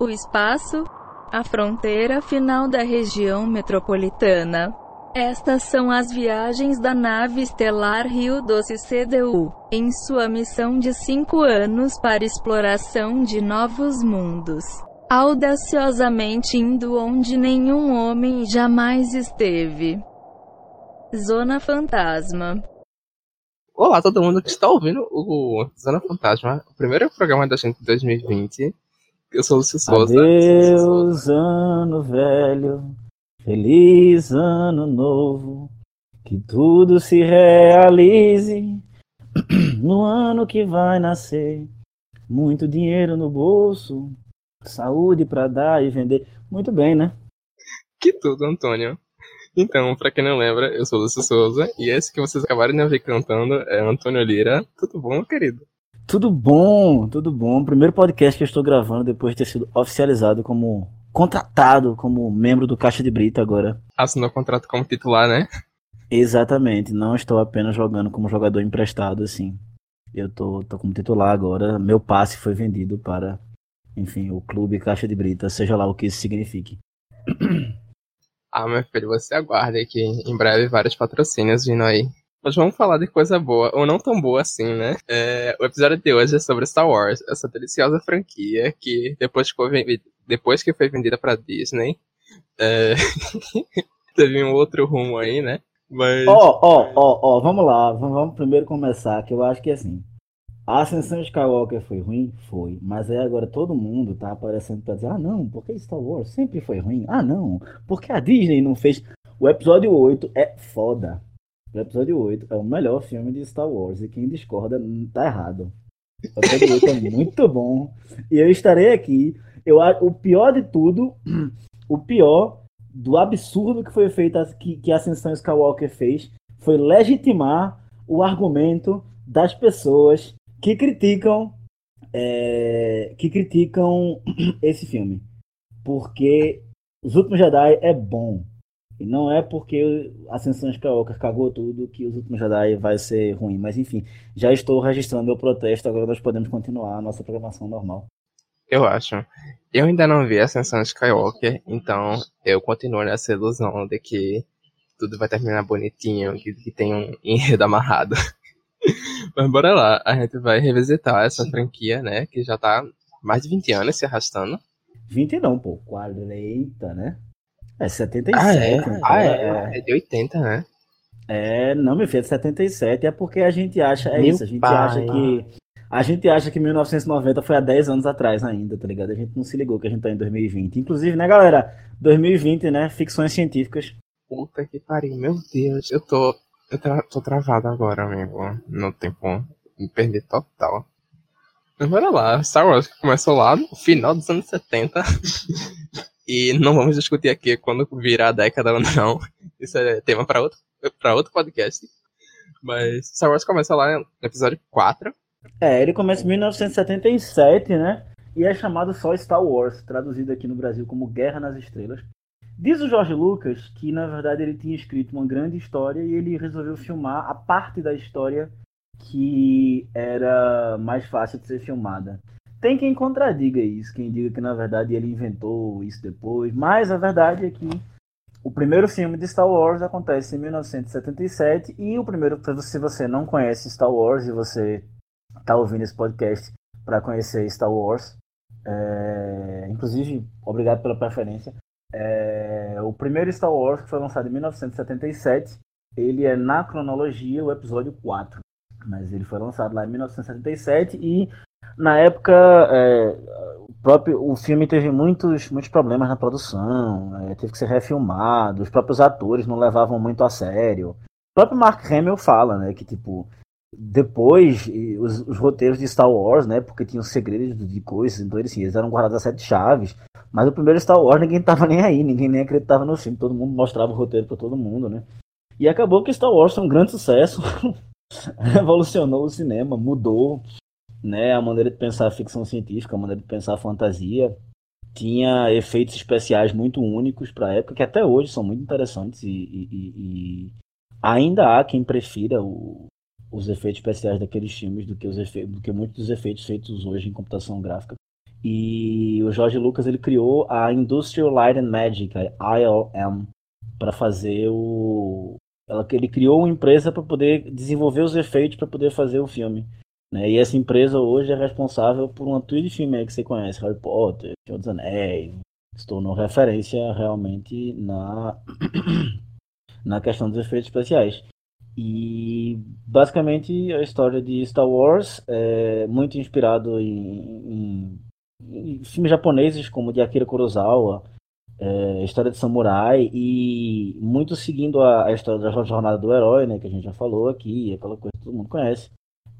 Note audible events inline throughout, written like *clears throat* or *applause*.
o espaço, a fronteira final da região metropolitana. Estas são as viagens da nave estelar Rio Doce CDU, em sua missão de cinco anos para exploração de novos mundos. Audaciosamente indo onde nenhum homem jamais esteve. Zona Fantasma. Olá, todo mundo que está ouvindo o Zona Fantasma, o primeiro programa da gente de 2020. Eu sou Lúcio Souza. Adeus, ano velho. Feliz ano novo, que tudo se realize *clears throat* no ano que vai nascer. Muito dinheiro no bolso, saúde para dar e vender. Muito bem, né? Que tudo, Antônio. Então, para quem não lembra, eu sou o Lúcio Souza e esse que vocês acabaram de ouvir cantando é Antônio Lira. Tudo bom, querido? Tudo bom, tudo bom. Primeiro podcast que eu estou gravando depois de ter sido oficializado como contratado como membro do Caixa de Brita agora. Assinou contrato como titular, né? Exatamente, não estou apenas jogando como jogador emprestado, assim. Eu tô, tô como titular agora. Meu passe foi vendido para, enfim, o clube Caixa de Brita, seja lá o que isso signifique. Ah, meu filho, você aguarde que em breve vários patrocínios vindo aí. Mas vamos falar de coisa boa, ou não tão boa assim, né? É, o episódio de hoje é sobre Star Wars, essa deliciosa franquia que, depois que foi, depois que foi vendida pra Disney, é... *laughs* teve um outro rumo aí, né? Mas. Ó, ó, ó, ó, vamos lá, vamos primeiro começar, que eu acho que assim. A ascensão de Skywalker foi ruim? Foi. Mas aí agora todo mundo tá aparecendo pra dizer: ah, não, porque Star Wars sempre foi ruim? Ah, não, porque a Disney não fez. O episódio 8 é foda. O episódio 8 é o melhor filme de Star Wars e quem discorda tá errado. O episódio 8 é muito bom. E eu estarei aqui. Eu, o pior de tudo, *clears throat* o pior do absurdo que foi feito, que, que a Ascensão Skywalker fez, foi legitimar o argumento das pessoas que criticam é, que criticam *clears throat* esse filme. Porque Os Últimos Jedi é bom. E não é porque Ascensão Skywalker cagou tudo que os últimos Jedi vai ser ruim. Mas enfim, já estou registrando meu protesto, agora nós podemos continuar a nossa programação normal. Eu acho. Eu ainda não vi Ascensão Skywalker, então eu continuo nessa ilusão de que tudo vai terminar bonitinho, que, que tem um enredo amarrado. *laughs* Mas bora lá, a gente vai revisitar essa franquia, né? Que já tá mais de 20 anos se arrastando. 20 não, pô, 40, né? É 77. Ah, é? Então, ah, é? é de 80, né? É, não, meu filho, é 77 é porque a gente acha, é meu isso, a gente pai. acha que a gente acha que 1990 foi há 10 anos atrás ainda, tá ligado? A gente não se ligou que a gente tá em 2020. Inclusive, né, galera? 2020, né? Ficções científicas. Puta que pariu, meu Deus. Eu tô. Eu tra tô travado agora, amigo. No tempo. Me perdi total. Mas bora lá. Star Wars começou lá no final dos anos 70. *laughs* E não vamos discutir aqui quando virar a década ou não. *laughs* Isso é tema para outro, pra outro podcast. Mas Star Wars começa lá no episódio 4. É, ele começa em 1977, né? E é chamado só Star Wars, traduzido aqui no Brasil como Guerra nas Estrelas. Diz o Jorge Lucas que, na verdade, ele tinha escrito uma grande história e ele resolveu filmar a parte da história que era mais fácil de ser filmada. Tem quem contradiga isso, quem diga que na verdade ele inventou isso depois, mas a verdade é que o primeiro filme de Star Wars acontece em 1977 e o primeiro, se você não conhece Star Wars e você está ouvindo esse podcast para conhecer Star Wars, é, inclusive, obrigado pela preferência. É, o primeiro Star Wars que foi lançado em 1977, ele é na cronologia o episódio 4, mas ele foi lançado lá em 1977 e na época, é, o próprio o filme teve muitos, muitos problemas na produção, é, teve que ser refilmado, os próprios atores não levavam muito a sério. O próprio Mark Hamill fala, né, que tipo depois os, os roteiros de Star Wars, né, porque tinham segredos de coisas, então eles, assim, eles eram guardados a sete chaves. Mas o primeiro Star Wars ninguém tava nem aí, ninguém nem acreditava no filme, todo mundo mostrava o roteiro para todo mundo, né? E acabou que Star Wars foi um grande sucesso, *laughs* revolucionou o cinema, mudou né, a maneira de pensar a ficção científica, a maneira de pensar a fantasia, tinha efeitos especiais muito únicos para a época, que até hoje são muito interessantes e, e, e ainda há quem prefira o, os efeitos especiais daqueles filmes do que, os efeitos, do que muitos dos efeitos feitos hoje em computação gráfica. E o George Lucas ele criou a Industrial Light and Magic, a ILM, para fazer o. Ela, ele criou uma empresa para poder desenvolver os efeitos para poder fazer o filme. Né? E essa empresa hoje é responsável por uma trilha de filme que você conhece, Harry Potter, Senhor dos Anéis, se tornou referência realmente na, *clears throat* na questão dos efeitos especiais. E basicamente a história de Star Wars é muito inspirado em, em, em filmes japoneses como de Akira Kurosawa, é, história de samurai e muito seguindo a, a, história da jornada do herói, né, que a gente já falou aqui, aquela coisa que todo mundo conhece,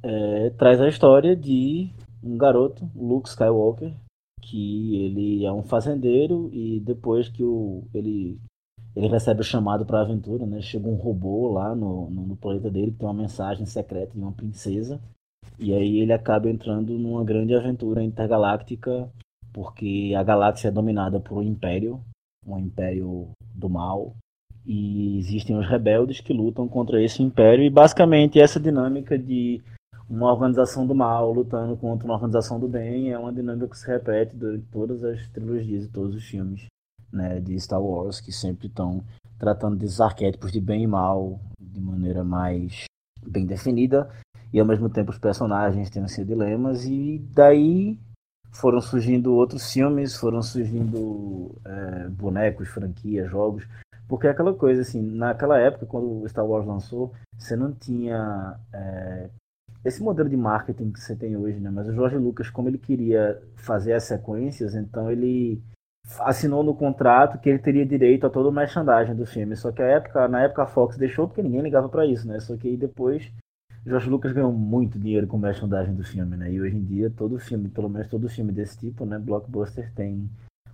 é, traz a história de um garoto, Luke Skywalker, que ele é um fazendeiro e depois que o, ele, ele recebe o chamado para a aventura, né? Chega um robô lá no, no, no, planeta dele que tem uma mensagem secreta de uma princesa e aí ele acaba entrando numa grande aventura intergaláctica porque a galáxia é dominada por um império, um império do mal e existem os rebeldes que lutam contra esse império e basicamente essa dinâmica de uma organização do mal lutando contra uma organização do bem é uma dinâmica que se repete durante todas as trilogias e todos os filmes né, de Star Wars, que sempre estão tratando desses arquétipos de bem e mal de maneira mais bem definida, e ao mesmo tempo os personagens têm seus dilemas, e daí foram surgindo outros filmes, foram surgindo é, bonecos, franquias, jogos, porque é aquela coisa assim, naquela época, quando o Star Wars lançou, você não tinha é, esse modelo de marketing que você tem hoje, né? Mas o Jorge Lucas, como ele queria fazer as sequências, então ele assinou no contrato que ele teria direito a todo o merchandising do filme. Só que a época, na época a Fox deixou porque ninguém ligava para isso, né? Só que aí depois Jorge Lucas ganhou muito dinheiro com o merchandising do filme, né? E hoje em dia todo filme, pelo menos todo filme desse tipo, né, blockbuster tem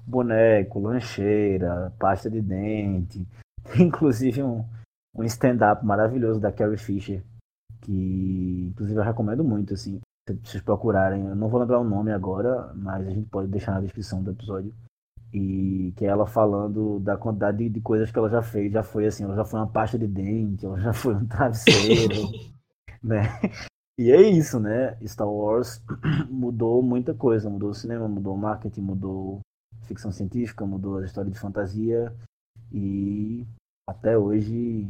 boneco, lancheira, pasta de dente, *laughs* inclusive um, um stand-up maravilhoso da Carrie Fisher que inclusive eu recomendo muito, assim, se vocês procurarem, eu não vou lembrar o nome agora, mas a gente pode deixar na descrição do episódio. E que é ela falando da quantidade de, de coisas que ela já fez, já foi assim, ela já foi uma pasta de dente, ela já foi um travesseiro, *laughs* né? E é isso, né? Star Wars *clears throat* mudou muita coisa, mudou o cinema, mudou o marketing, mudou ficção científica, mudou a história de fantasia e até hoje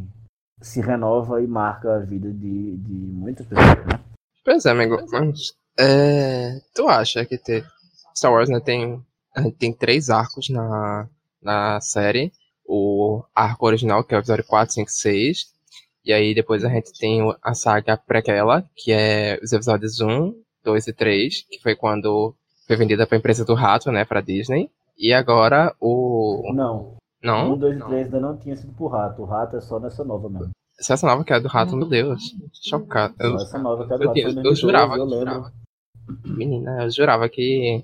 se renova e marca a vida de, de muitas pessoas, né? Pois é, amigo. Mas, é, tu acha que ter Star Wars né, tem, tem três arcos na, na série. O arco original, que é o episódio 4, 5, 6. E aí depois a gente tem a saga prequela, que é os episódios 1, 2 e 3, que foi quando foi vendida pra empresa do Rato, né, pra Disney. E agora o... Não, não? Um, dois e três ainda não tinha sido pro rato. O rato é só nessa nova mesmo. Se essa nova que é do rato, meu Deus. Chocado. Eu, essa nova que é do rato. Eu, eu, jurava, eu jurava. Menina, eu jurava que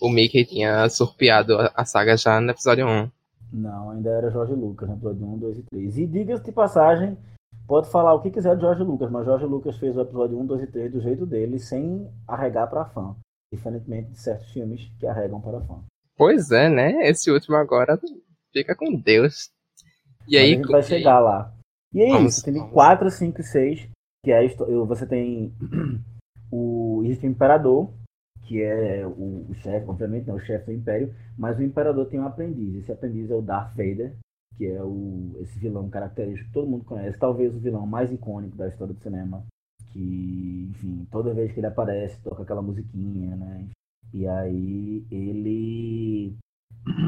o Mickey tinha surpeado a saga já no episódio 1. Não, ainda era Jorge Lucas, no episódio 1, 2 e 3. E diga-se de passagem, pode falar o que quiser de Jorge Lucas, mas Jorge Lucas fez o episódio 1, 2 e 3 do jeito dele, sem arregar para fã. Diferentemente de certos filmes que arregam para fã. Pois é, né? Esse último agora Fica com Deus. E aí, a gente vai chegar lá. E é vamos, isso, tem 4, 5 e 6, que é você tem *clears throat* o existe o imperador, que é o, o chefe, obviamente, não o chefe do império, mas o imperador tem um aprendiz. Esse aprendiz é o Darth Vader, que é o, esse vilão característico que todo mundo conhece, talvez o vilão mais icônico da história do cinema. Que, enfim, toda vez que ele aparece, toca aquela musiquinha, né? E aí ele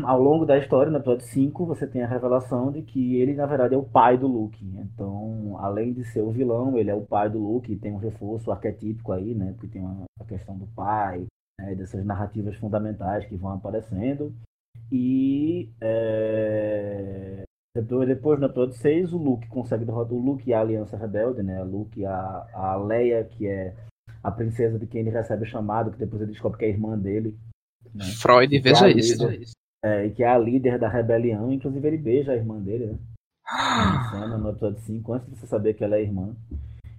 ao longo da história, no episódio 5, você tem a revelação de que ele, na verdade, é o pai do Luke. Então, além de ser o vilão, ele é o pai do Luke, tem um reforço arquetípico aí, né? Porque tem uma, a questão do pai, né? dessas narrativas fundamentais que vão aparecendo. E é... depois, no episódio 6, o Luke consegue derrotar o Luke e a Aliança Rebelde, né? Luke a, a Leia, que é a princesa de quem ele recebe o chamado, que depois ele descobre que é a irmã dele. Né? Freud, veja isso. É, que é a líder da rebelião, inclusive ele beija a irmã dele, né? *gasps* cena, no episódio 5, antes de você saber que ela é irmã.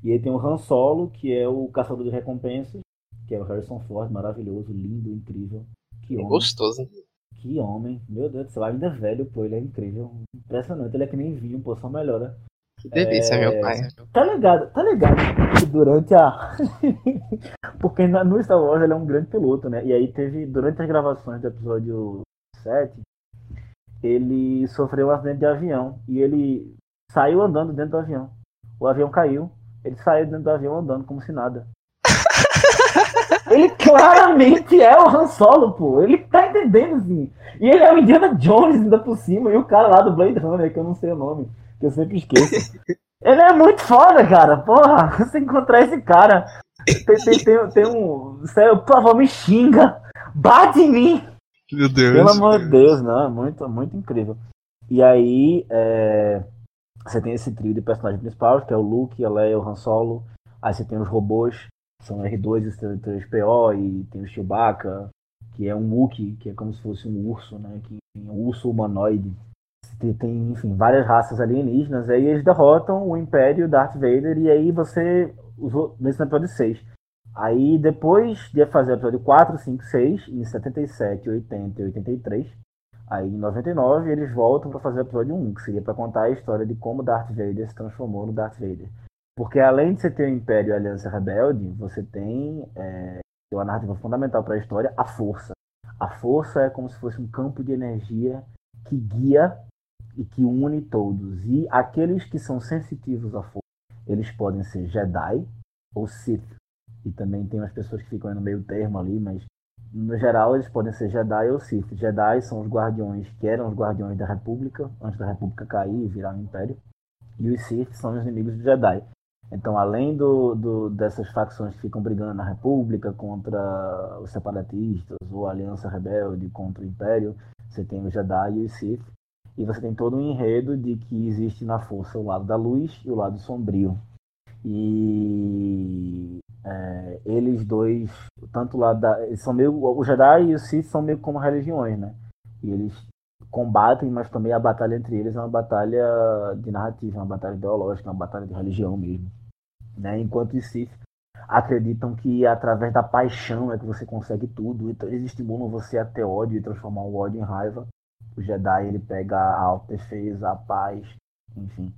E aí tem o Han Solo, que é o caçador de recompensas, que é o Harrison Ford, maravilhoso, lindo, incrível. Que homem. Gostoso. Que homem. Meu Deus do céu, ainda é velho, pô, ele é incrível. Impressionante, ele é que nem vinho, pô, só melhora. Que delícia, É, meu pai. Tá ligado, tá ligado que durante a. *laughs* Porque no Star Wars ele é um grande piloto, né? E aí teve, durante as gravações do episódio 7, ele sofreu um acidente de avião. E ele saiu andando dentro do avião. O avião caiu, ele saiu dentro do avião andando como se nada. *laughs* Ele claramente é o Han Solo, pô. Ele tá entendendo, assim. E ele é o Indiana Jones ainda por cima. E o cara lá do Blade Runner, que eu não sei o nome, que eu sempre esqueço. Ele é muito foda, cara. Porra, *laughs* você encontrar esse cara. Tem, tem, tem, tem um. Sério, por favor, me xinga. Bate em mim. Meu Deus. Pelo amor de Deus, não. É muito, muito incrível. E aí, é, você tem esse trio de personagens principais, que é o Luke, a Leia, o Han Solo. Aí você tem os robôs, que são R2 e C3PO, e tem o Chewbacca, que é um Wookiee, que é como se fosse um urso, né? Que, um urso humanoide. Tem, tem, enfim, várias raças alienígenas. Aí eles derrotam o Império, Darth Vader, e aí você usou nesse episódio 6. Aí depois de fazer o episódio 4, 5, 6, em 77, 80 e 83, aí em 99 eles voltam para fazer o episódio 1, que seria para contar a história de como Darth Vader se transformou no Darth Vader. Porque além de você ter o Império e a Aliança Rebelde, você tem é, uma narrativa fundamental para a história, a força. A força é como se fosse um campo de energia que guia e que une todos. E aqueles que são sensitivos à força, eles podem ser Jedi ou Sith. E também tem umas pessoas que ficam no meio termo ali, mas no geral eles podem ser Jedi ou Sith. Jedi são os guardiões que eram os guardiões da República, antes da República cair e virar um império. E os Sith são os inimigos dos Jedi. Então, além do, do, dessas facções que ficam brigando na República contra os separatistas, ou a Aliança Rebelde contra o Império, você tem os Jedi e os Sith. E você tem todo um enredo de que existe na força o lado da luz e o lado sombrio. E é, eles dois, tanto lá da. Eles são meio. O Jedi e o Sith são meio como religiões, né? E eles combatem, mas também a batalha entre eles é uma batalha de narrativa, é uma batalha ideológica, é uma batalha de religião mesmo. Né? Enquanto os Sith acreditam que através da paixão é que você consegue tudo, então eles estimulam você a ter ódio e transformar o ódio em raiva. O Jedi ele pega a autodefesa, a paz, enfim.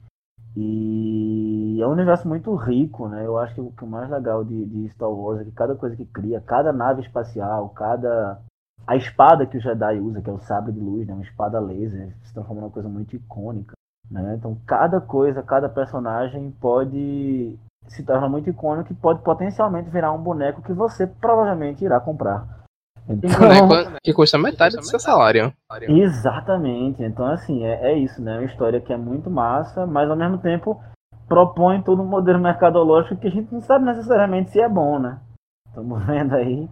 E é um universo muito rico, né? Eu acho que o que o mais legal de, de Star Wars é que cada coisa que cria, cada nave espacial, cada a espada que o Jedi usa, que é o sabre de luz, né? Uma espada laser, se transforma numa coisa muito icônica, né? Então cada coisa, cada personagem pode se tornar muito icônico e pode potencialmente virar um boneco que você provavelmente irá comprar. Então, Boneco que custa metade do seu salário. Exatamente. Então, assim, é, é isso, né? Uma história que é muito massa, mas ao mesmo tempo propõe todo um modelo mercadológico que a gente não sabe necessariamente se é bom, né? Estamos *laughs* vendo aí.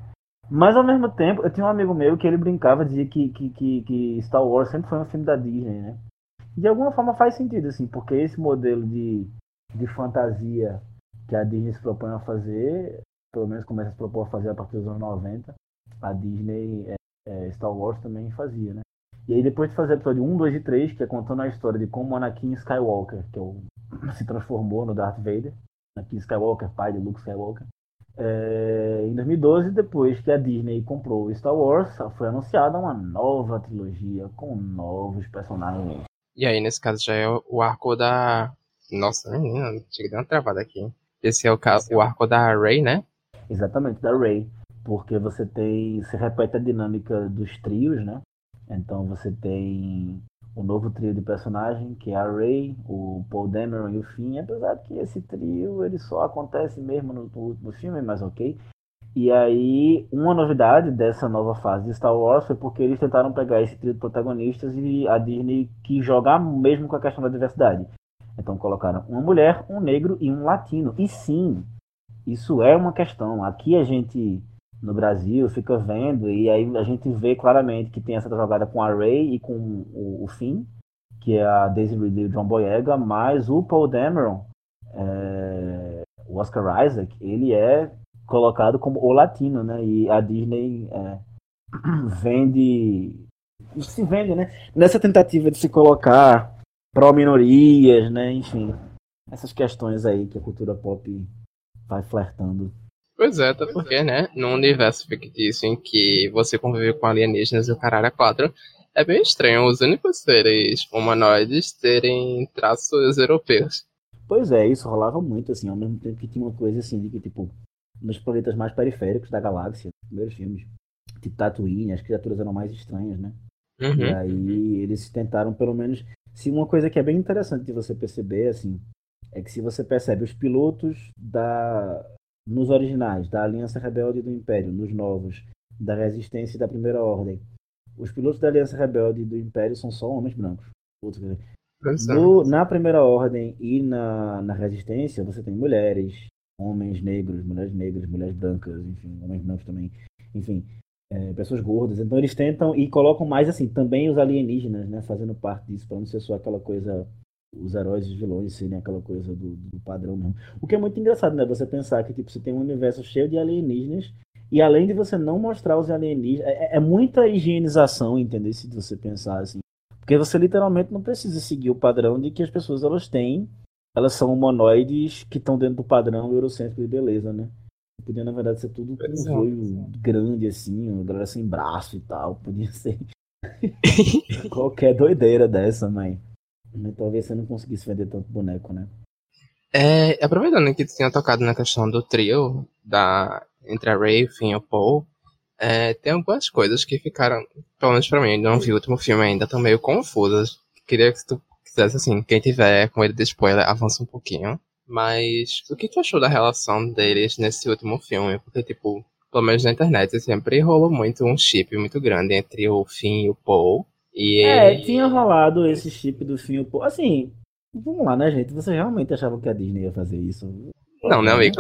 Mas ao mesmo tempo, eu tinha um amigo meu que ele brincava, dizia que, que, que, que Star Wars sempre foi um filme da Disney, né? De alguma forma faz sentido, assim, porque esse modelo de, de fantasia que a Disney se propõe a fazer, pelo menos começa a se propor a fazer a partir dos anos 90, a Disney, é, é, Star Wars também fazia, né? E aí depois de fazer o episódio 1, 2 e 3, que é contando a história de como Anakin Skywalker, que é o, *laughs* se transformou no Darth Vader, Anakin Skywalker, pai de Luke Skywalker, é, em 2012, depois que a Disney comprou o Star Wars, foi anunciada uma nova trilogia com novos personagens. E aí, nesse caso, já é o arco da. Nossa, menina, chega de uma travada aqui. Esse é o, ca... o arco da Rey, né? Exatamente, da Rey. Porque você tem. Você repete a dinâmica dos trios, né? Então você tem o novo trio de personagem, que é a Rey, o Paul Dameron e o Finn, apesar que esse trio ele só acontece mesmo no, último filme, mas ok. E aí, uma novidade dessa nova fase de Star Wars foi porque eles tentaram pegar esse trio de protagonistas e a Disney quis jogar mesmo com a questão da diversidade. Então colocaram uma mulher, um negro e um latino. E sim, isso é uma questão. Aqui a gente no Brasil fica vendo e aí a gente vê claramente que tem essa jogada com a Ray e com o, o Finn, que é a Daisy Ridley e o John Boyega, mas o Paul Dameron, é, o Oscar Isaac, ele é colocado como o latino, né? E a Disney é, *clears throat* vende se vende, né? Nessa tentativa de se colocar pró minorias, né? Enfim, essas questões aí que a cultura pop vai flertando. Pois é, até porque, né, num universo fictício em que você convive com alienígenas e o caralho é quatro, é bem estranho os únicos seres humanoides terem traços europeus. Pois é, isso rolava muito, assim, ao mesmo tempo que tinha uma coisa assim, de que, tipo, nos planetas mais periféricos da galáxia, nos primeiros filmes, tipo Tatooine, as criaturas eram mais estranhas, né? Uhum. E aí eles tentaram, pelo menos. Se uma coisa que é bem interessante de você perceber, assim, é que se você percebe os pilotos da nos originais, da Aliança Rebelde e do Império, nos novos, da Resistência e da Primeira Ordem, os pilotos da Aliança Rebelde e do Império são só homens brancos. No, na Primeira Ordem e na, na Resistência, você tem mulheres, homens negros, mulheres negras, mulheres brancas, enfim, homens brancos também, enfim, é, pessoas gordas. Então eles tentam e colocam mais assim, também os alienígenas, né, fazendo parte disso, para não ser só aquela coisa, os heróis e os vilões serem aquela coisa do, do padrão mesmo. O que é muito engraçado, né, você pensar que tipo, você tem um universo cheio de alienígenas e além de você não mostrar os alienígenas, é, é muita higienização, entendeu? Se você pensar assim. Porque você literalmente não precisa seguir o padrão de que as pessoas elas têm, elas são humanoides que estão dentro do padrão eurocêntrico de beleza, né? Podia, na verdade, ser tudo com um zoio grande, assim, uma galera sem braço e tal. Podia ser *laughs* qualquer doideira dessa, mãe. Talvez você não conseguisse vender tanto boneco, né? É, aproveitando que tu tinha tocado na questão do trio, da, entre a Ray, o Finn e o Paul, é, tem algumas coisas que ficaram, pelo menos pra mim, não vi o último filme ainda, estão meio confusas. Queria que tu quisesse, assim, quem tiver com ele de spoiler, avança um pouquinho. Mas o que tu achou da relação deles nesse último filme? Porque, tipo, pelo menos na internet, sempre rolou muito um chip muito grande entre o Finn e o Paul. E é, ele... tinha rolado esse chip do e Paul. Assim, vamos lá, né, gente? Você realmente achava que a Disney ia fazer isso? Não, né, amigo?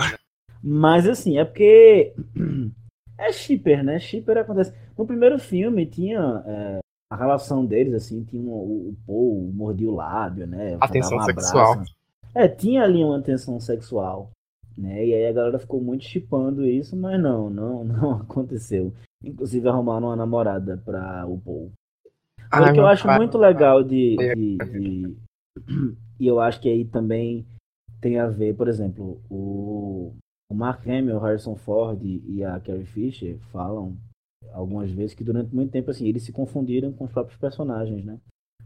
Mas, assim, é porque *clears throat* é shipper, né? Shipper acontece. No primeiro filme tinha é, a relação deles, assim, tinha um, o, o Paul mordia o lábio, né? Atenção um sexual. É, tinha ali uma tensão sexual, né? E aí a galera ficou muito chipando isso, mas não, não, *laughs* não aconteceu. Inclusive arrumaram uma namorada pra o Paul. O que eu acho muito legal de, de, de, E eu acho que aí também tem a ver, por exemplo, o o Mark Hamill, o Harrison Ford e a Carrie Fisher falam algumas vezes que durante muito tempo assim eles se confundiram com os próprios personagens, né?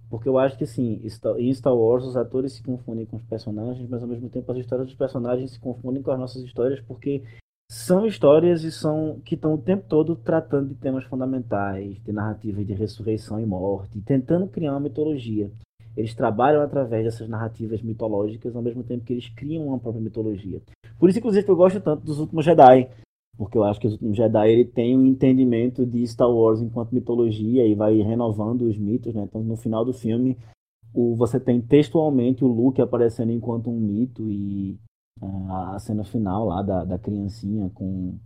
Porque eu acho que assim, em Star Wars os atores se confundem com os personagens, mas ao mesmo tempo as histórias dos personagens se confundem com as nossas histórias porque são histórias e são que estão o tempo todo tratando de temas fundamentais, de narrativas de ressurreição e morte, tentando criar uma mitologia. Eles trabalham através dessas narrativas mitológicas, ao mesmo tempo que eles criam uma própria mitologia. Por isso, inclusive, eu gosto tanto dos últimos Jedi. Porque eu acho que os últimos Jedi ele tem um entendimento de Star Wars enquanto mitologia e vai renovando os mitos, né? Então, no final do filme, o, você tem textualmente o Luke aparecendo enquanto um mito e a cena final lá da, da criancinha com,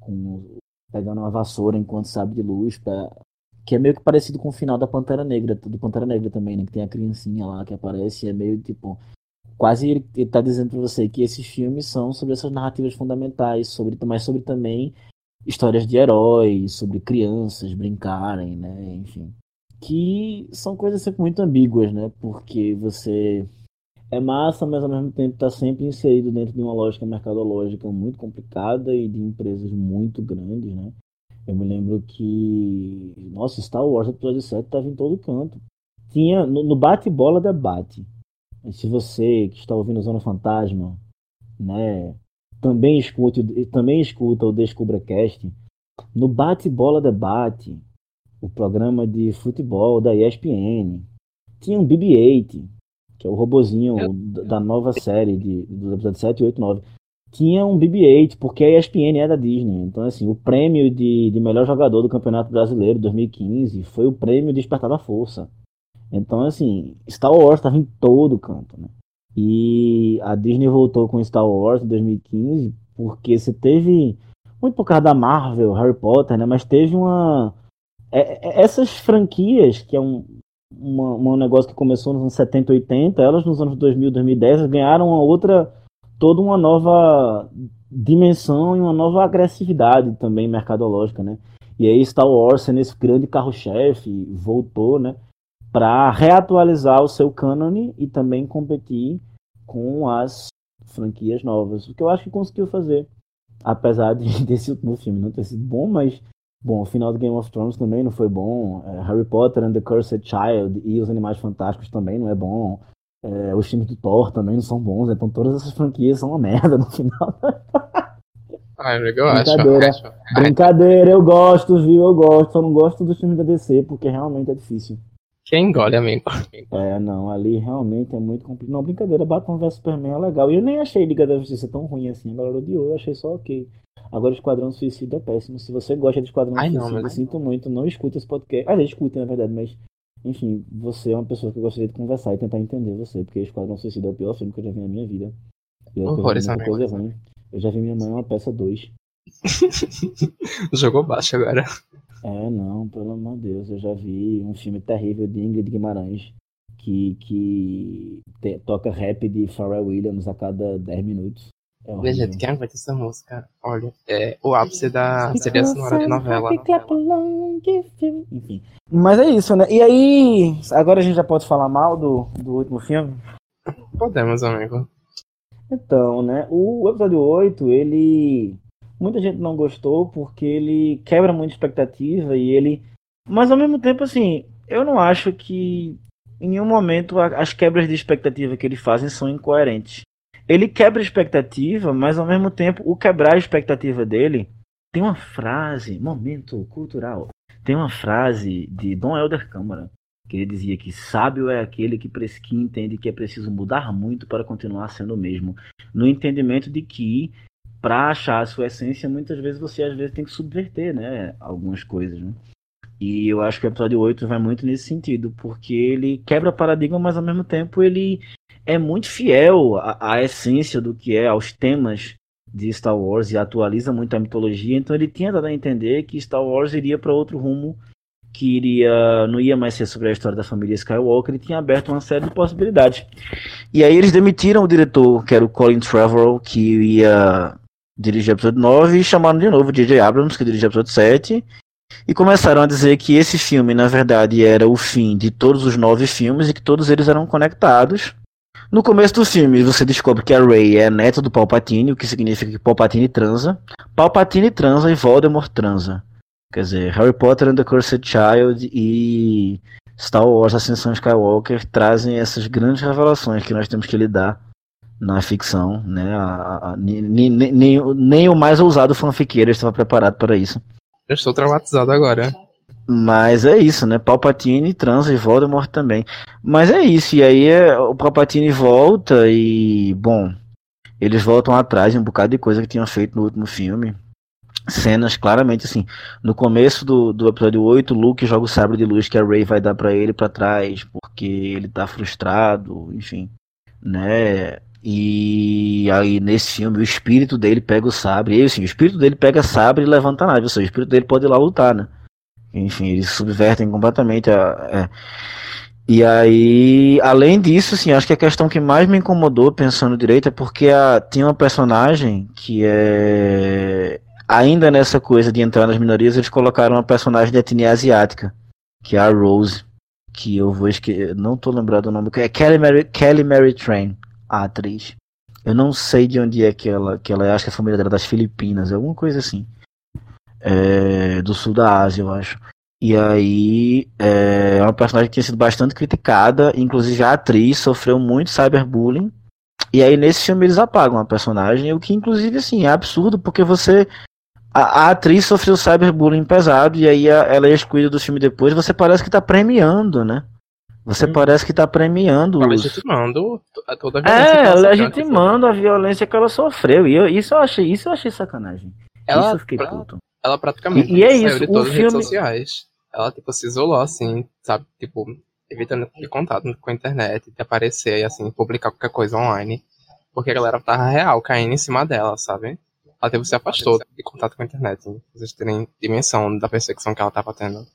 com pegando uma vassoura enquanto sabe de luz para que é meio que parecido com o final da Pantera Negra, do Pantera Negra também, né? Que tem a criancinha lá que aparece e é meio tipo. Quase ele, ele tá dizendo pra você que esses filmes são sobre essas narrativas fundamentais, sobre, mas sobre também histórias de heróis, sobre crianças brincarem, né? Enfim. Que são coisas muito ambíguas, né? Porque você é massa, mas ao mesmo tempo está sempre inserido dentro de uma lógica mercadológica muito complicada e de empresas muito grandes, né? Eu me lembro que. Nossa, Star Wars Episódio 7 estava em todo canto. Tinha. No, no bate-bola debate. Se você que está ouvindo Zona Fantasma, né? Também escuta, também escuta o DescubraCast. No bate-bola debate, o programa de futebol da ESPN. Tinha um BB-8, que é o robozinho da nova série de, dos episódios 7, 8, 9 tinha um BB-8, porque a ESPN é da Disney. Então, assim, o prêmio de, de melhor jogador do Campeonato Brasileiro 2015 foi o prêmio Despertar da Força. Então, assim, Star Wars estava em todo canto, né? E a Disney voltou com Star Wars em 2015 porque você teve, muito por causa da Marvel, Harry Potter, né? Mas teve uma... É, é, essas franquias, que é um, uma, um negócio que começou nos anos 70, 80, elas nos anos 2000, 2010 ganharam uma outra toda uma nova dimensão e uma nova agressividade também mercadológica, né? E aí Star Wars, sendo esse grande carro-chefe, voltou, né, para reatualizar o seu cânone e também competir com as franquias novas, o que eu acho que conseguiu fazer, apesar de, *laughs* desse último filme não ter sido bom, mas bom, o final do Game of Thrones também não foi bom, é, Harry Potter and the Cursed Child e os Animais Fantásticos também não é bom, É, os filmes do Thor também não são bons, então todas essas franquias são uma merda no *laughs* final. Ah, eu acho. Brincadeira. acho. Brincadeira, eu gosto, viu? Eu gosto, só não gosto dos filmes da DC, porque realmente é difícil. Quem engole, amigo? É, não, ali realmente é muito complicado. Não, brincadeira, Batman vs Superman é legal. E eu nem achei Liga da Justiça tão ruim assim, a galera odiou, eu achei só ok. Agora Esquadrão Suicida é péssimo. Se você gosta de Esquadrão Ai, não, Suicida, mas- sinto muito, não escuta esse podcast. Ah, escuta, na verdade, mas enfim, você é uma pessoa que eu gostaria de conversar e tentar entender você, porque Esquadrão Suicida é o pior filme que eu já vi na minha vida. E eu Horrores, muita amigo. coisa ruim. Eu já vi Minha Mãe é uma peça 2. *laughs* Jogou baixo agora. É, não, pelo amor de Deus, eu já vi um filme terrível de Ingrid Guimarães que, que te- toca rap de Pharrell Williams a cada 10 minutos. É gente, quem aguenta essa música? Olha, é o ápice da seria sonora de novela. Enfim. Mas é isso, né? E aí, agora a gente já pode falar mal do, do último filme? Podemos, amigo. Então, né? O episódio 8, ele. Muita gente não gostou porque ele quebra muita expectativa e ele. Mas ao mesmo tempo, assim, eu não acho que em nenhum momento a- as quebras de expectativa que ele fazem são incoerentes. Ele quebra a expectativa, mas ao mesmo tempo o quebrar a expectativa dele tem uma frase, momento cultural. Tem uma frase de Dom Helder Câmara que ele dizia que sábio é aquele que, que entende que é preciso mudar muito para continuar sendo o mesmo. No entendimento de que, para achar a sua essência, muitas vezes você às vezes tem que subverter né, algumas coisas. Né? E eu acho que o episódio 8 vai muito nesse sentido, porque ele quebra paradigma, mas ao mesmo tempo ele é muito fiel à, à essência do que é, aos temas de Star Wars e atualiza muito a mitologia. Então ele tinha dado a entender que Star Wars iria para outro rumo que iria não ia mais ser sobre a história da família Skywalker, ele tinha aberto uma série de possibilidades. E aí eles demitiram o diretor, que era o Colin Trevorrow, que ia dirigir o episódio 9, e chamaram de novo o J.J. Abrams, que dirigiu o episódio 7, e começaram a dizer que esse filme, na verdade, era o fim de todos os nove filmes e que todos eles eram conectados. No começo do filme, você descobre que a Rey é neta do Palpatine, o que significa que Palpatine transa. Palpatine transa e Voldemort transa. Quer dizer, Harry Potter and the Cursed Child e Star Wars Ascensão Skywalker trazem essas grandes revelações que nós temos que lidar na ficção, né? A- a- nem o mais ousado fanfiqueiro estava preparado para isso. Eu estou traumatizado agora. Mas é isso, né? Palpatine transa e Voldemort também. Mas é isso, e aí é, o Palpatine volta e, bom, eles voltam atrás de um bocado de coisa que tinham feito no último filme. Cenas claramente assim. No começo do, do episódio 8, Luke joga o sabre de luz que a Rey vai dar pra ele pra trás, porque ele tá frustrado, enfim, né? E aí nesse filme o espírito dele pega o sabre, e assim, o espírito dele pega sabre e levanta a nave, ou seja, o espírito dele pode ir lá lutar, né? Enfim, eles subvertem completamente a. é. E aí, além disso, assim, acho que a questão que mais me incomodou pensando direito é porque a, tinha uma personagem que é. Ainda nessa coisa de entrar nas minorias, eles colocaram uma personagem de etnia asiática, que é a Rose, que eu vou esquecer. Não tô lembrado o nome, é Kelly Mary, Kelly Mary Train, a atriz. Eu não sei de onde é que ela, que ela é, acho que a família dela é das Filipinas, alguma coisa assim. É, do sul da Ásia, eu acho. E aí é uma personagem que tinha sido bastante criticada, inclusive a atriz sofreu muito cyberbullying. E aí nesse filme eles apagam a personagem, o que inclusive assim é absurdo, porque você a, a atriz sofreu cyberbullying pesado e aí a- ela é excluída do filme depois, você parece que tá premiando, né? Você Hum. parece que tá premiando Tá legitimando to- toda a violência. que É, ela sofreu. legitimando a violência que ela sofreu. E eu, isso eu achei, isso eu achei sacanagem. isso Ela, eu fiquei pra- puto. Ela praticamente E- e é saiu isso, de todas as redes filme- sociais. Ela, tipo, se isolou, assim, sabe? Tipo, evitando ter contato com a internet, de aparecer e, assim, publicar qualquer coisa online. Porque a galera tava real caindo em cima dela, sabe? Ela, tipo, se afastou de contato com a internet. Pra vocês terem dimensão da perseguição que ela tava tendo.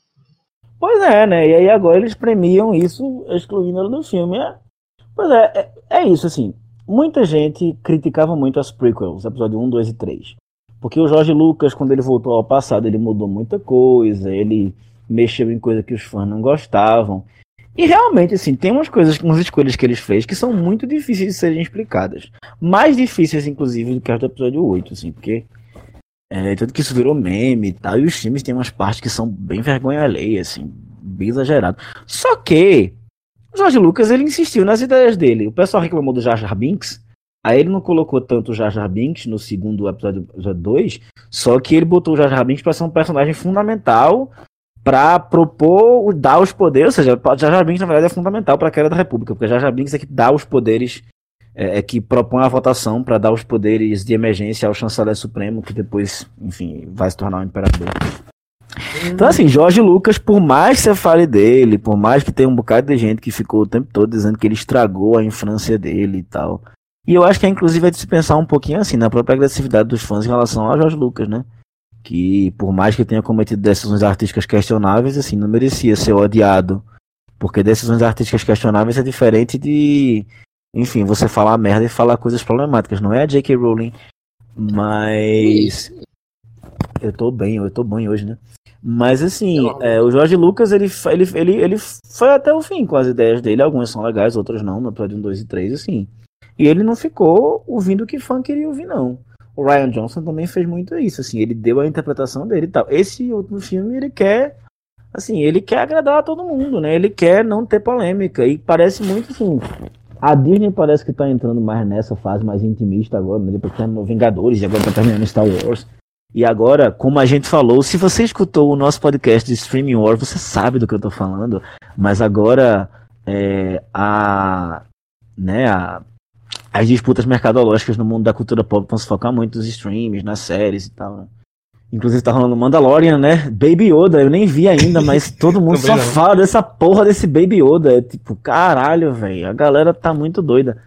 Pois é, né? E aí agora eles premiam isso excluindo ela do filme. É... Pois é, é, é isso, assim. Muita gente criticava muito as prequels, episódio 1, 2 e 3. Porque o Jorge Lucas, quando ele voltou ao passado, ele mudou muita coisa, ele mexeu em coisa que os fãs não gostavam. E realmente, assim, tem umas coisas, umas escolhas que eles fez que são muito difíceis de serem explicadas. Mais difíceis, inclusive, do que as do episódio 8, assim, porque. É, tanto que isso virou meme e tal, e os filmes têm umas partes que são bem vergonha alheia, assim, bem exagerado. Só que O George Lucas, ele insistiu nas ideias dele. O pessoal reclamou do Jar Jar Binks, aí ele não colocou tanto o Jar Jar Binks no segundo episódio 2, só que ele botou o Jar Jar Binks pra ser um personagem fundamental para propor, dar os poderes, ou seja, Jar Jar Binks na verdade é fundamental para a queda da República, porque Jar Jar Binks é que dá os poderes, é, é que propõe a votação para dar os poderes de emergência ao chanceler supremo, que depois, enfim, vai se tornar o um imperador. Então, assim, Jorge Lucas, por mais que você fale dele, por mais que tenha um bocado de gente que ficou o tempo todo dizendo que ele estragou a infância dele e tal. E eu acho que, é, inclusive, é de se pensar um pouquinho assim, na própria agressividade dos fãs em relação a Jorge Lucas, né? Que, por mais que tenha cometido decisões artísticas questionáveis, assim, não merecia ser odiado. Porque decisões artísticas questionáveis é diferente de, enfim, você falar merda e falar coisas problemáticas. Não é a J.K. Rowling, mas. Eu tô bem, eu tô bem hoje, né? Mas assim, é, o Jorge Lucas, ele, ele, ele, ele foi até o fim com as ideias dele. Algumas são legais, outras não, no episódio 1, 2 e 3, assim. E ele não ficou ouvindo o que fã queria ouvir, não. O Ryan Johnson também fez muito isso, assim, ele deu a interpretação dele e tal. Esse último filme, ele quer, assim, ele quer agradar a todo mundo, né? Ele quer não ter polêmica. E parece muito, assim, a Disney parece que tá entrando mais nessa fase mais intimista agora, né? Depois que terminou Vingadores e agora tá terminando Star Wars. E agora, como a gente falou, se você escutou o nosso podcast de Streaming War, você sabe do que eu tô falando. Mas agora é, a, né, a, as disputas mercadológicas no mundo da cultura pop vão se focar muito nos streams, nas séries e tal. Né? Inclusive tá rolando Mandalorian, né? Baby Yoda, eu nem vi ainda, mas *laughs* todo mundo só fala dessa porra desse Baby Yoda. É tipo, caralho, velho. A galera tá muito doida.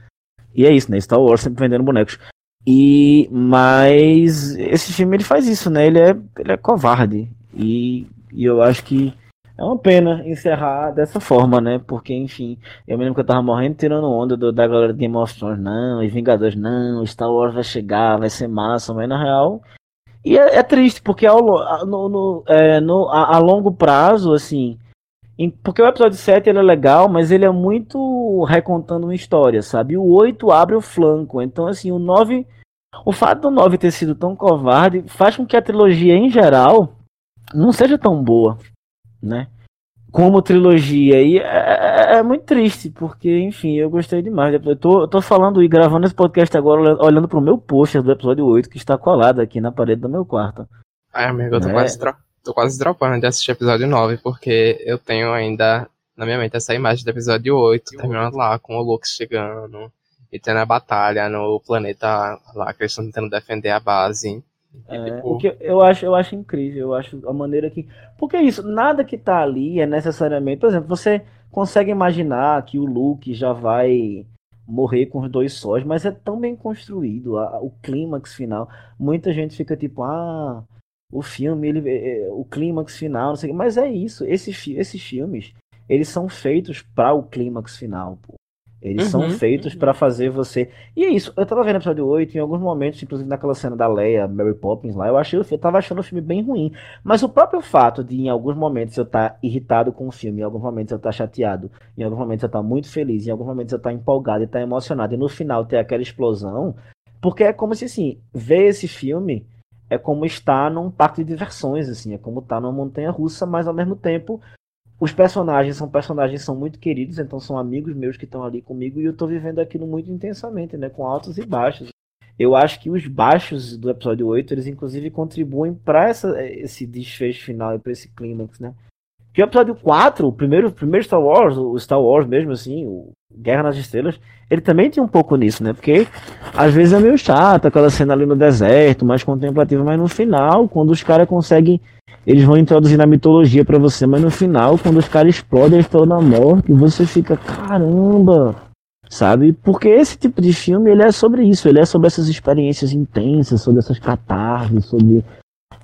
E é isso, né? Star Wars sempre vendendo bonecos. E mas esse filme ele faz isso, né? Ele é, ele é covarde e, e eu acho que é uma pena encerrar dessa forma, né? Porque, enfim, eu me lembro que eu tava morrendo tirando onda do, da galera de Game of Thrones, não, e Vingadores, não, Star Wars vai chegar, vai ser massa, mas na real. E é, é triste, porque ao, no, no, é, no, a, a, longo prazo, assim. Em, porque o episódio 7 ele é legal, mas ele é muito recontando uma história, sabe? O 8 abre o flanco. Então, assim, o 9 o fato do 9 ter sido tão covarde faz com que a trilogia, em geral, não seja tão boa, né? Como trilogia. E é, é, é muito triste, porque, enfim, eu gostei demais. Eu tô, eu tô falando e gravando esse podcast agora, olhando pro meu pôster do episódio 8, que está colado aqui na parede do meu quarto. Ai, amigo, eu tô, é... quase, tô quase dropando de assistir episódio 9, porque eu tenho ainda na minha mente essa imagem do episódio 8, terminando lá com o Luke chegando e tendo a batalha no planeta lá, que eles estão tentando defender a base. É, tipo... O que eu acho, eu acho incrível, eu acho a maneira que. Porque é isso, nada que tá ali é necessariamente. Por exemplo, você consegue imaginar que o Luke já vai morrer com os dois sóis, mas é tão bem construído, a, o clímax final. Muita gente fica tipo, ah, o filme, ele, é, é o clímax final, não sei mas é isso, esses, esses filmes, eles são feitos para o clímax final, pô. Eles uhum, são feitos para fazer você. E é isso. Eu tava vendo o episódio 8, em alguns momentos, inclusive naquela cena da Leia, Mary Poppins lá, eu achei eu tava achando o filme bem ruim. Mas o próprio fato de, em alguns momentos, eu estar tá irritado com o filme, em alguns momentos eu estar tá chateado, em alguns momentos eu estar tá muito feliz, em alguns momentos eu estar tá empolgado e estar tá emocionado, e no final ter aquela explosão, porque é como se assim, ver esse filme é como estar num parque de diversões, assim, é como estar numa montanha russa, mas ao mesmo tempo os personagens são personagens são muito queridos, então são amigos meus que estão ali comigo e eu estou vivendo aquilo muito intensamente, né, com altos e baixos. Eu acho que os baixos do episódio 8, eles inclusive contribuem para esse desfecho final e para esse clímax, né? Que o episódio 4, o primeiro, primeiro Star Wars, o Star Wars mesmo assim, o Guerra nas Estrelas, ele também tinha um pouco nisso, né? Porque às vezes é meio chato aquela cena ali no deserto, mais contemplativa, mas no final, quando os caras conseguem eles vão introduzir na mitologia para você, mas no final, quando os caras explodem a estrela da morte, você fica, caramba, sabe? Porque esse tipo de filme, ele é sobre isso, ele é sobre essas experiências intensas, sobre essas catarses, sobre...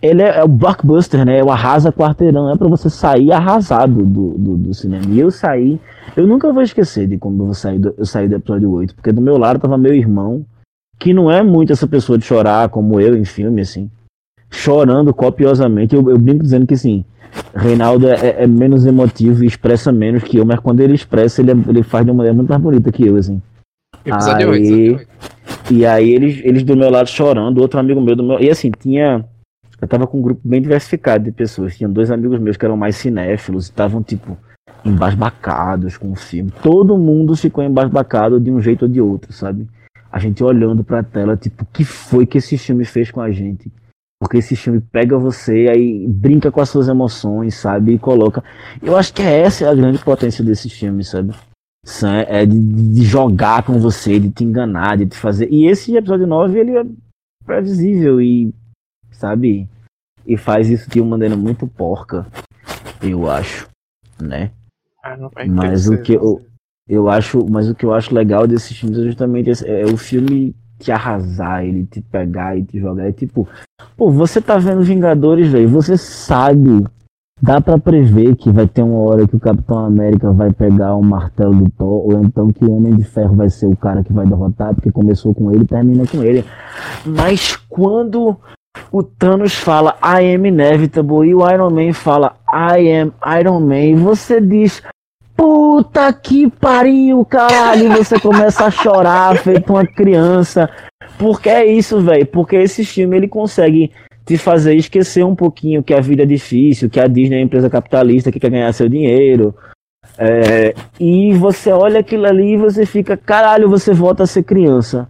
Ele é, é o blockbuster, né? O arrasa quarteirão, é para você sair arrasado do, do, do, cinema. E eu saí, eu nunca vou esquecer de como eu saí do, eu saí do episódio 8, porque do meu lado tava meu irmão, que não é muito essa pessoa de chorar como eu em filme, assim chorando copiosamente. Eu, eu brinco dizendo que sim, Reinaldo é, é, menos emotivo e expressa menos que eu, mas quando ele expressa, ele, é, ele faz de uma maneira muito mais bonita que eu, assim. Episódio aí, 8, E aí eles, eles do meu lado chorando, outro amigo meu do meu. E assim, tinha. Eu tava com um grupo bem diversificado de pessoas. Tinha dois amigos meus que eram mais cinéfilos e estavam, tipo, embasbacados com o filme. Todo mundo ficou embasbacado de um jeito ou de outro, sabe? A gente olhando pra tela, tipo, o que foi que esse filme fez com a gente? Porque esse filme pega você, aí brinca com as suas emoções, sabe? E coloca. Eu acho que essa é a grande potência desse filme, sabe? É de, de, jogar com você, de te enganar, de te fazer. E esse episódio 9, ele é previsível e, sabe? E faz isso de uma maneira muito porca, eu acho, né? Ah, mas o que eu, eu acho, mas o que eu acho legal desse filme é justamente esse, é o filme te arrasar, ele te pegar e te jogar. É tipo, pô, você tá vendo Vingadores, velho, você sabe dá para prever que vai ter uma hora que o Capitão América vai pegar o martelo do Thor, ou então que o Homem de Ferro vai ser o cara que vai derrotar, porque começou com ele e termina com ele. Mas quando o Thanos fala I am inevitable e o Iron Man fala I am Iron Man, você diz puta que pariu, caralho, você começa a chorar feito uma criança. Porque é isso, velho, porque esse filme ele consegue te fazer esquecer um pouquinho que a vida é difícil, que a Disney é uma empresa capitalista que quer ganhar seu dinheiro. É, e você olha aquilo ali e você fica, caralho, você volta a ser criança.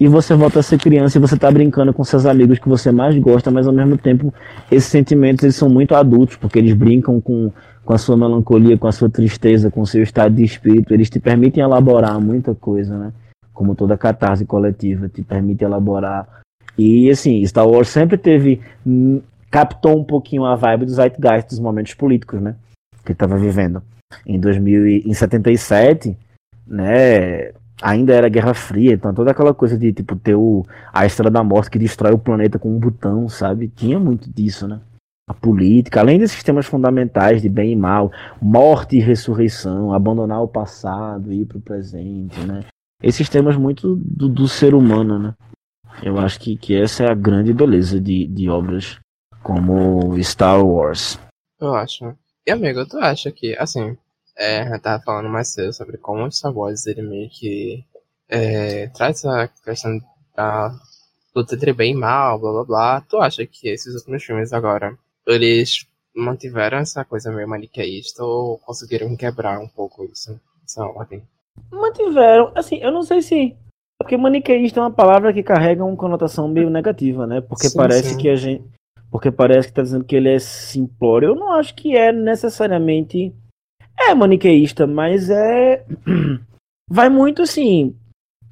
E você volta a ser criança e você tá brincando com seus amigos que você mais gosta, mas ao mesmo tempo esses sentimentos eles são muito adultos, porque eles brincam com, com a sua melancolia, com a sua tristeza, com o seu estado de espírito, eles te permitem elaborar muita coisa, né? Como toda catarse coletiva te permite elaborar e assim, Star Wars sempre teve. Hum, captou um pouquinho a vibe dos zeitgeist dos momentos políticos, né? Que estava vivendo. Em 2077, né? Ainda era Guerra Fria, então toda aquela coisa de tipo ter o, a Estrela da Morte que destrói o planeta com um botão, sabe? Tinha muito disso, né? A política, além desses temas fundamentais de bem e mal, morte e ressurreição, abandonar o passado, ir para o presente, né? Esses temas muito do, do ser humano, né? Eu acho que, que essa é a grande beleza de, de obras como Star Wars. Eu acho. E amigo, tu acha que, assim, é, eu tava falando mais cedo sobre como Star Wars ele meio que é, traz essa questão da luta entre bem e mal, blá blá blá. Tu acha que esses últimos filmes agora, eles mantiveram essa coisa meio maniqueísta ou conseguiram quebrar um pouco isso, essa ordem? Mantiveram, assim, eu não sei se porque maniqueísta é uma palavra que carrega uma conotação meio negativa, né? Porque sim, parece sim. que a gente. Porque parece que tá dizendo que ele é simplório. Eu não acho que é necessariamente. É maniqueísta, mas é. *clears throat* Vai muito assim.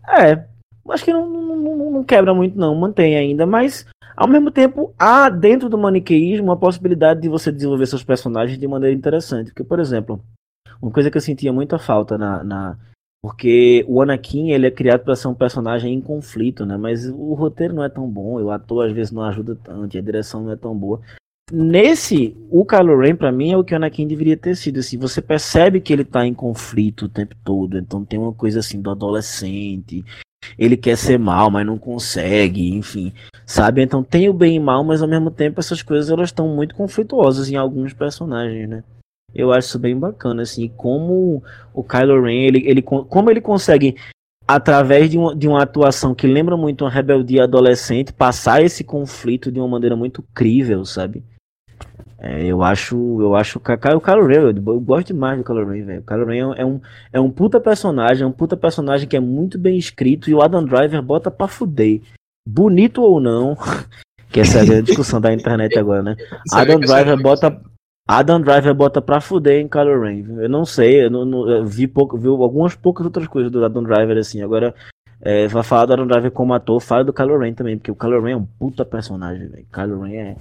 É. Acho que não, não, não, não quebra muito, não. Mantém ainda. Mas, ao mesmo tempo, há dentro do maniqueísmo a possibilidade de você desenvolver seus personagens de maneira interessante. Porque, por exemplo, uma coisa que eu sentia muita falta na, na porque o Anakin ele é criado para ser um personagem em conflito, né? Mas o roteiro não é tão bom, o ator às vezes não ajuda tanto, a direção não é tão boa. Nesse, o Kylo Ren para mim é o que o Anakin deveria ter sido. Assim, você percebe que ele tá em conflito o tempo todo, então tem uma coisa assim do adolescente. Ele quer ser mal, mas não consegue, enfim, sabe? Então tem o bem e mal, mas ao mesmo tempo essas coisas elas estão muito conflituosas em alguns personagens, né? Eu acho isso bem bacana, assim, como o Kylo Ren, ele, ele, como ele consegue, através de uma, de uma atuação que lembra muito uma rebeldia adolescente, passar esse conflito de uma maneira muito crível, sabe? É, eu acho, eu acho que o Kylo Ren, eu, eu, gosto demais do Kylo Ren, velho. O Kylo Ren é um, é um puta personagem, é um puta personagem que é muito bem escrito e o Adam Driver bota pra fuder. Bonito ou não, *laughs* que essa é a discussão da internet *laughs* agora, né? Adam Driver bota Adam Driver bota pra fuder em Kylo Ren. Eu não sei, eu, não, não, eu vi, pouco, vi algumas poucas outras coisas do Adam Driver, assim. Agora, é, vai falar do Adam Driver como ator, fala do Kylo Ren também, porque o Kylo Ren é um puta personagem, velho. Kylo Ren é.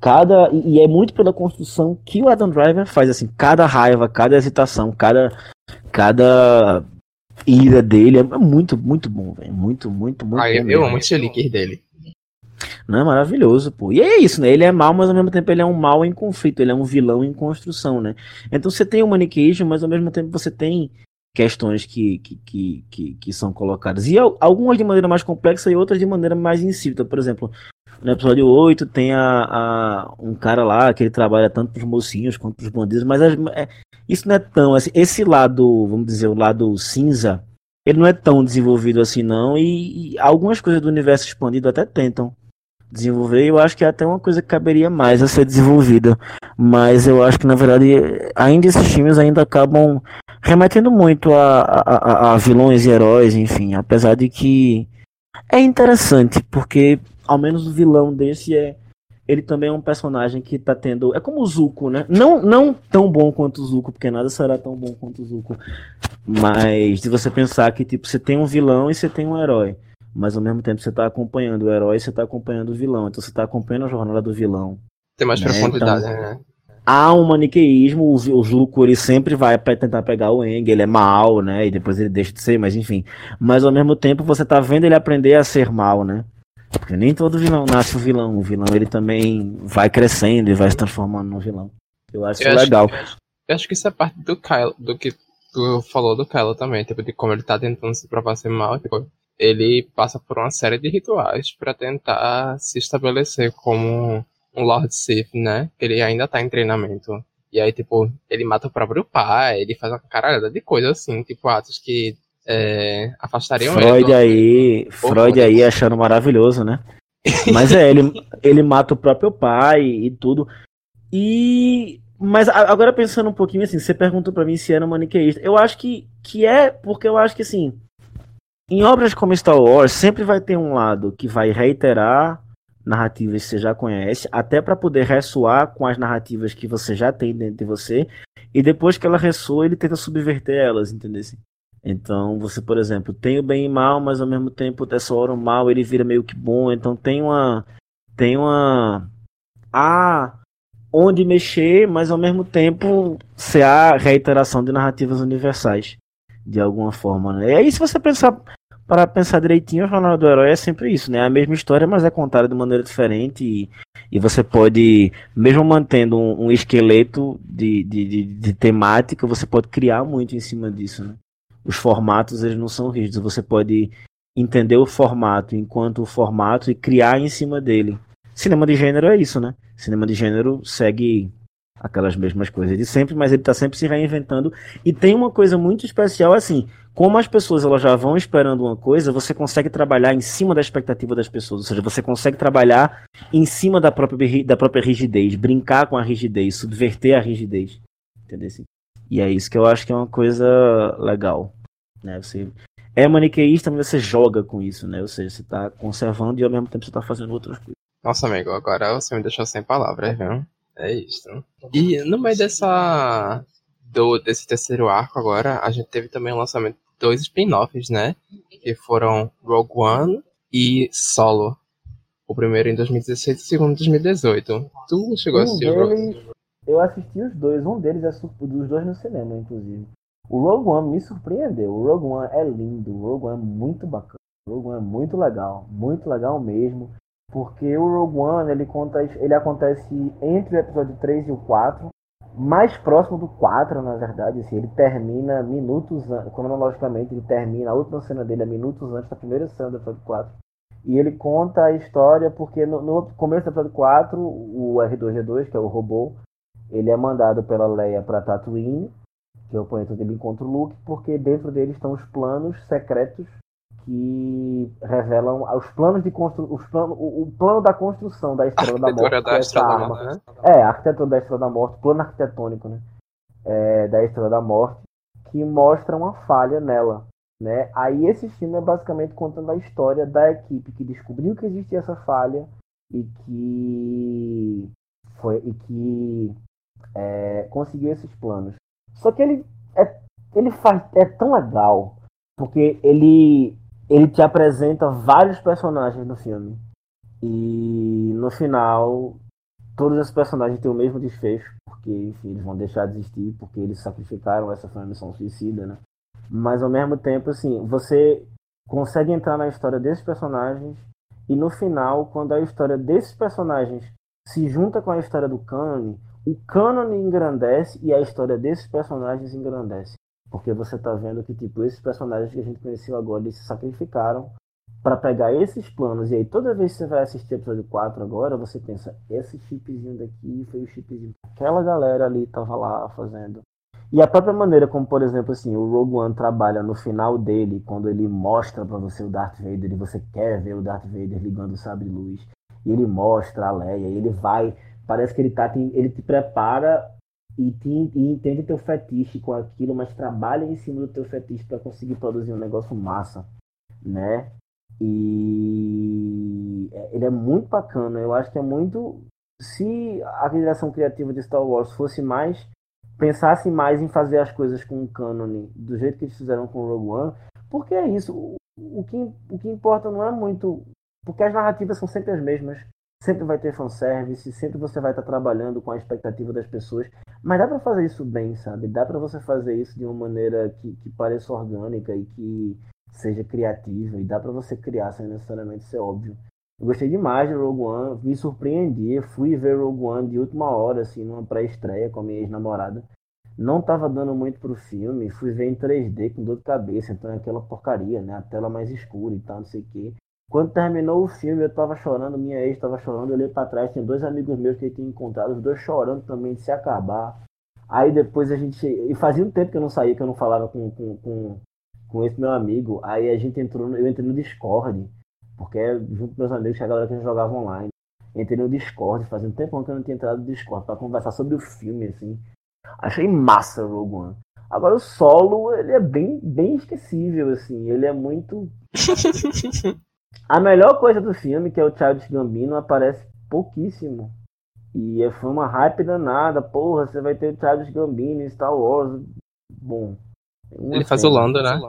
Cada. E é muito pela construção que o Adam Driver faz, assim, cada raiva, cada hesitação, cada. Cada ira dele é muito, muito bom, velho. Muito, muito, muito ah, bom. Eu amo o chilique dele. Não é maravilhoso, pô. E é isso, né? Ele é mal, mas ao mesmo tempo ele é um mal em conflito, ele é um vilão em construção, né? Então você tem o maniqueísmo, mas ao mesmo tempo você tem questões que, que, que, que, que são colocadas. E algumas de maneira mais complexa e outras de maneira mais insípida. Por exemplo, no episódio 8 tem a, a, um cara lá que ele trabalha tanto pros mocinhos quanto pros bandidos, mas é, isso não é tão. Assim, esse lado, vamos dizer, o lado cinza, ele não é tão desenvolvido assim, não. E, e algumas coisas do universo expandido até tentam desenvolver. Eu acho que é até uma coisa que caberia mais a ser desenvolvida. Mas eu acho que, na verdade, ainda esses filmes ainda acabam remetendo muito a, a, a vilões e heróis, enfim. Apesar de que é interessante, porque ao menos o vilão desse é. Ele também é um personagem que tá tendo. É como o Zuko, né? Não, não tão bom quanto o Zuko, porque nada será tão bom quanto o Zuko. Mas se você pensar que, tipo, você tem um vilão e você tem um herói mas ao mesmo tempo você está acompanhando o herói, você está acompanhando o vilão, então você está acompanhando a jornada do vilão. Tem mais né? profundidade, então, né? Há um maniqueísmo, o, o Zuko ele sempre vai para tentar pegar o Eng, ele é mal, né? E depois ele deixa de ser, mas enfim. Mas ao mesmo tempo você tá vendo ele aprender a ser mal, né? Porque nem todo vilão nasce o vilão. O vilão ele também vai crescendo e vai se transformando no vilão. Eu acho eu legal. Eu acho, eu acho que isso é parte do Kylo, do que tu falou do Kylo também, tipo, de como ele tá tentando se provar ser mal, tipo, ele passa por uma série de rituais para tentar se estabelecer como um Lord Sith, né? Ele ainda tá em treinamento. E aí, tipo, ele mata o próprio pai, ele faz uma caralhada de coisas assim, tipo, atos que é, afastariam Freud ele. aí, Freud aí achando maravilhoso, né? *laughs* Mas é, ele, ele mata o próprio pai e tudo. E. Mas agora pensando um pouquinho assim, você perguntou para mim se era maniqueísta. Eu acho que, que é, porque eu acho que assim em obras como Star Wars, sempre vai ter um lado que vai reiterar narrativas que você já conhece, até para poder ressoar com as narrativas que você já tem dentro de você, e depois que ela ressoa, ele tenta subverter elas, entendeu? Então, você, por exemplo, tem o bem e mal, mas ao mesmo tempo dessa hora o mal ele vira meio que bom, então tem uma tem uma há onde mexer, mas ao mesmo tempo se há reiteração de narrativas universais de alguma forma, né? E aí se você pensar para pensar direitinho, a jornada do herói é sempre isso, né? A mesma história, mas é contada de maneira diferente e, e você pode, mesmo mantendo um, um esqueleto de, de, de, de, temática, você pode criar muito em cima disso, né? Os formatos, eles não são rígidos, você pode entender o formato enquanto o formato e criar em cima dele. Cinema de gênero é isso, né? Cinema de gênero segue aquelas mesmas coisas de sempre, mas ele está sempre se reinventando e tem uma coisa muito especial assim, como as pessoas elas já vão esperando uma coisa, você consegue trabalhar em cima da expectativa das pessoas, ou seja, você consegue trabalhar em cima da própria, da própria rigidez, brincar com a rigidez, subverter a rigidez, entendeu? E é isso que eu acho que é uma coisa legal, né? Você é maniqueísta, mas você joga com isso, né? Ou seja, você está conservando e ao mesmo tempo você está fazendo outras coisas. Nossa, amigo, agora você me deixou sem palavras, viu? É isso. E no meio dessa do, desse terceiro arco agora, a gente teve também o lançamento dois spin-offs, né? Que foram Rogue One e Solo. O primeiro em 2016 e o segundo em 2018. Tu chegou um a assistir deles, Rogue Eu assisti os dois, um deles é dos dois no cinema, inclusive. O Rogue One me surpreendeu. O Rogue One é lindo, o Rogue One é muito bacana. O Rogue One é muito legal, muito legal mesmo. Porque o Rogue One ele, conta, ele acontece entre o episódio 3 e o 4 mais próximo do 4, na verdade, assim, ele termina minutos, cronologicamente, ele termina, a última cena dele é minutos antes da primeira cena do episódio 4. E ele conta a história porque no, no começo do episódio 4, o R2-D2, que é o robô, ele é mandado pela Leia para Tatooine, que é o planeta onde ele encontra o Luke, porque dentro dele estão os planos secretos que revelam os planos de constru... os plano... o plano da construção da Estrela da *laughs* Morte. Da Estrela da Morte né? É, a arquitetura da Estrela da Morte, plano arquitetônico, né? É, da Estrela da Morte, que mostra uma falha nela. Né? Aí esse filme é basicamente contando a história da equipe que descobriu que existia essa falha e que foi e que é, conseguiu esses planos. Só que ele é, ele faz é tão legal porque ele ele te apresenta vários personagens no filme. E no final, todos esses personagens têm o mesmo desfecho, porque enfim, eles vão deixar de existir, porque eles sacrificaram, essa foi uma missão suicida, né? Mas ao mesmo tempo, assim, você consegue entrar na história desses personagens e no final, quando a história desses personagens se junta com a história do cânone, o cânone engrandece e a história desses personagens engrandece. Porque você tá vendo que, tipo, esses personagens que a gente conheceu agora, eles se sacrificaram para pegar esses planos. E aí, toda vez que você vai assistir episódio 4 agora, você pensa, esse chipzinho daqui foi o chipzinho que aquela galera ali tava lá fazendo. E a própria maneira como, por exemplo, assim, o Rogue One trabalha no final dele, quando ele mostra para você o Darth Vader e você quer ver o Darth Vader ligando o sabre luz. e ele mostra a Leia, ele vai, parece que ele tá, ele te prepara e, te, e entende teu fetiche com aquilo, mas trabalha em cima do teu fetiche para conseguir produzir um negócio massa, né? E é, ele é muito bacana. Eu acho que é muito. Se a direção criativa de Star Wars fosse mais. pensasse mais em fazer as coisas com o canon do jeito que eles fizeram com o Rogue One, porque é isso. O, o, que, o que importa não é muito. Porque as narrativas são sempre as mesmas. Sempre vai ter fanservice, sempre você vai estar trabalhando com a expectativa das pessoas. Mas dá para fazer isso bem, sabe? Dá para você fazer isso de uma maneira que, que pareça orgânica e que seja criativa. E dá para você criar sem necessariamente ser óbvio. Eu gostei demais de Rogue One, me surpreendi. Fui ver Rogue One de última hora, assim, numa pré-estreia com a minha ex-namorada. Não tava dando muito pro filme, fui ver em 3D com dor de cabeça, então é aquela porcaria, né? A tela mais escura e tal, não sei o quê. Quando terminou o filme, eu tava chorando, minha ex tava chorando, eu olhei pra trás, tinha dois amigos meus que eu tinha encontrado, os dois chorando também de se acabar. Aí depois a gente. E fazia um tempo que eu não saía, que eu não falava com, com, com, com esse meu amigo. Aí a gente entrou, eu entrei no Discord, porque é junto com meus amigos, que a galera que jogava online. Entrei no Discord, fazia um tempo que eu não tinha entrado no Discord, pra conversar sobre o filme, assim. Achei massa o Rogue One. Agora o solo, ele é bem, bem esquecível, assim. Ele é muito. *laughs* A melhor coisa do filme, que é o Childish Gambino, aparece pouquíssimo. E é, foi uma hype danada. Porra, você vai ter o Childish Gambino em Star Wars. Bom. Ele faz o Lando, né?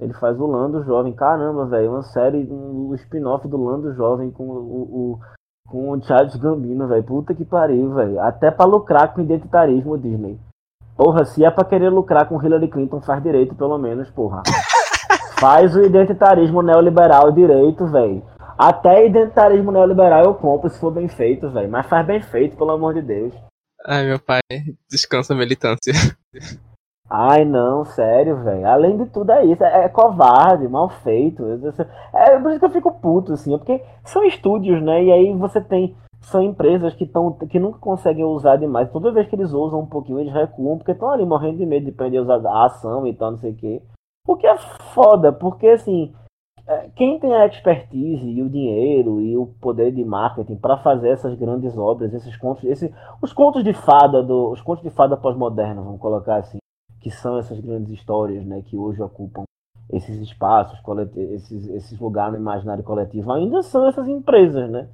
Ele faz o Lando jovem. Caramba, velho. Uma série, um, um spin-off do Lando jovem com o, o, com o Childish Gambino, velho. Puta que pariu, velho. Até pra lucrar com identitarismo, Disney. Porra, se é pra querer lucrar com Hillary Clinton, faz direito, pelo menos, porra. Faz o identitarismo neoliberal direito, velho. Até identitarismo neoliberal eu compro se for bem feito, velho. Mas faz bem feito, pelo amor de Deus. Ai, meu pai, descansa a militância. Ai, não, sério, velho. Além de tudo é isso. É, é covarde, mal feito. É por isso que eu fico puto, assim. É porque são estúdios, né? E aí você tem. São empresas que, tão, que nunca conseguem usar demais. Toda vez que eles usam um pouquinho, eles recuam, porque estão ali morrendo de medo de perder a ação e tal, não sei o quê. O que é foda, porque assim, é, quem tem a expertise e o dinheiro e o poder de marketing para fazer essas grandes obras, esses contos, esse, os contos de fada do, os contos de fada pós-modernos, vamos colocar assim, que são essas grandes histórias, né, que hoje ocupam esses espaços, esses, esses lugares no imaginário coletivo, ainda são essas empresas, né?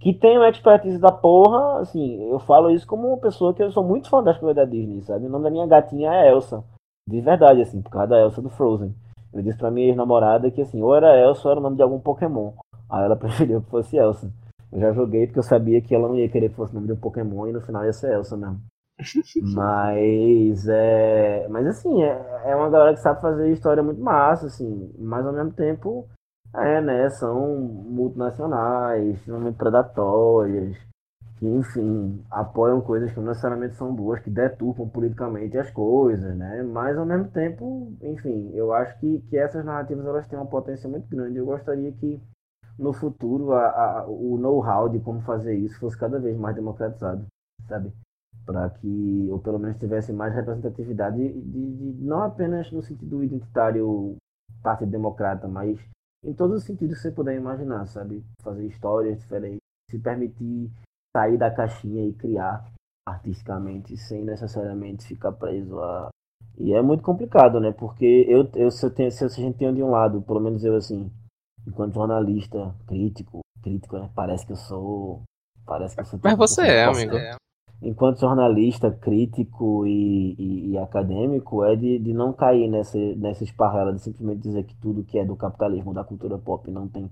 Que tem a expertise da porra, assim, eu falo isso como uma pessoa que eu sou muito fã das coisas da Disney, sabe? O nome da minha gatinha é Elsa. De verdade, assim, por causa da Elsa do Frozen. Eu disse pra minha ex-namorada que, assim, ou era Elsa ou era o nome de algum Pokémon. Aí ela *laughs* preferiu que fosse Elsa. Eu já joguei porque eu sabia que ela não ia querer que fosse o nome de um Pokémon e no final ia ser Elsa mesmo. *laughs* mas é. Mas assim, é, é uma galera que sabe fazer história muito massa, assim, mas ao mesmo tempo, é, né? São multinacionais, extremamente predatórias que, enfim, apoiam coisas que não necessariamente são boas, que deturpam politicamente as coisas, né? Mas, ao mesmo tempo, enfim, eu acho que, que essas narrativas elas têm uma potência muito grande. Eu gostaria que, no futuro, a, a, o know-how de como fazer isso fosse cada vez mais democratizado, sabe? Para que, ou pelo menos tivesse mais representatividade, de, de, de, não apenas no sentido identitário Partido Democrata, mas em todos os sentidos que você puder imaginar, sabe? Fazer histórias diferentes, se permitir sair da caixinha e criar artisticamente sem necessariamente ficar preso a e é muito complicado né? Porque eu, eu se, eu tenho, se a gente tem de um lado pelo menos eu assim enquanto jornalista crítico crítico né? parece que eu sou parece que eu sou mas você é amigo. Enquanto jornalista crítico e, e, e, acadêmico é de, de não cair nessa nessa esparrela de simplesmente dizer que tudo que é do capitalismo da cultura pop não tem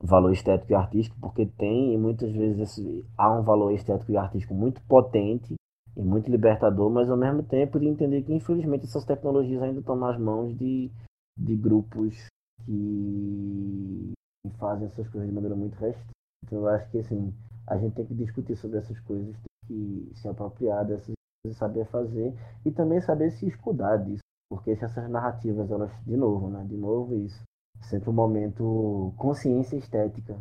valor estético e artístico, porque tem, e muitas vezes esse, há um valor estético e artístico muito potente e muito libertador, mas ao mesmo tempo de entender que infelizmente essas tecnologias ainda estão nas mãos de, de grupos que fazem essas coisas de maneira muito restrita. Então eu acho que assim, a gente tem que discutir sobre essas coisas, tem que se apropriar dessas coisas, saber fazer e também saber se escudar disso. Porque se essas narrativas, elas, de novo, né? De novo isso sempre um momento consciência estética